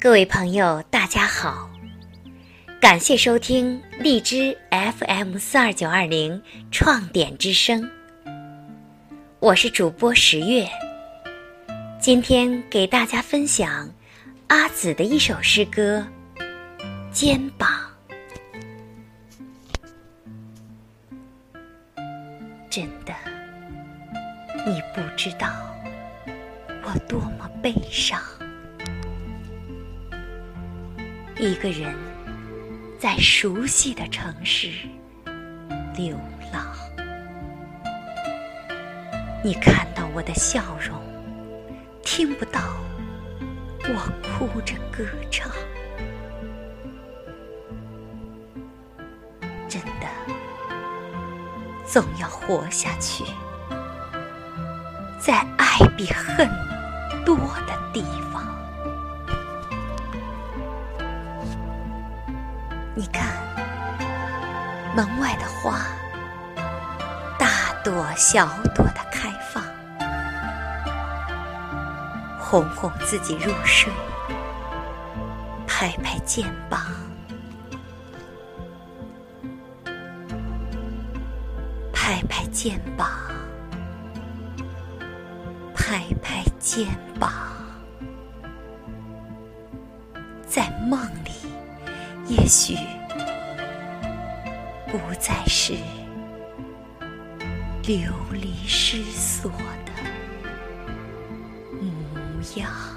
各位朋友，大家好，感谢收听荔枝 FM 四二九二零创点之声，我是主播十月。今天给大家分享阿紫的一首诗歌《肩膀》。真的，你不知道我多么悲伤。一个人在熟悉的城市流浪，你看到我的笑容，听不到我哭着歌唱。真的，总要活下去，在爱比恨多的地方。你看，门外的花，大朵小朵的开放，哄哄自己入睡，拍拍肩膀，拍拍肩膀，拍拍肩膀，在梦里。也许不再是流离失所的模样。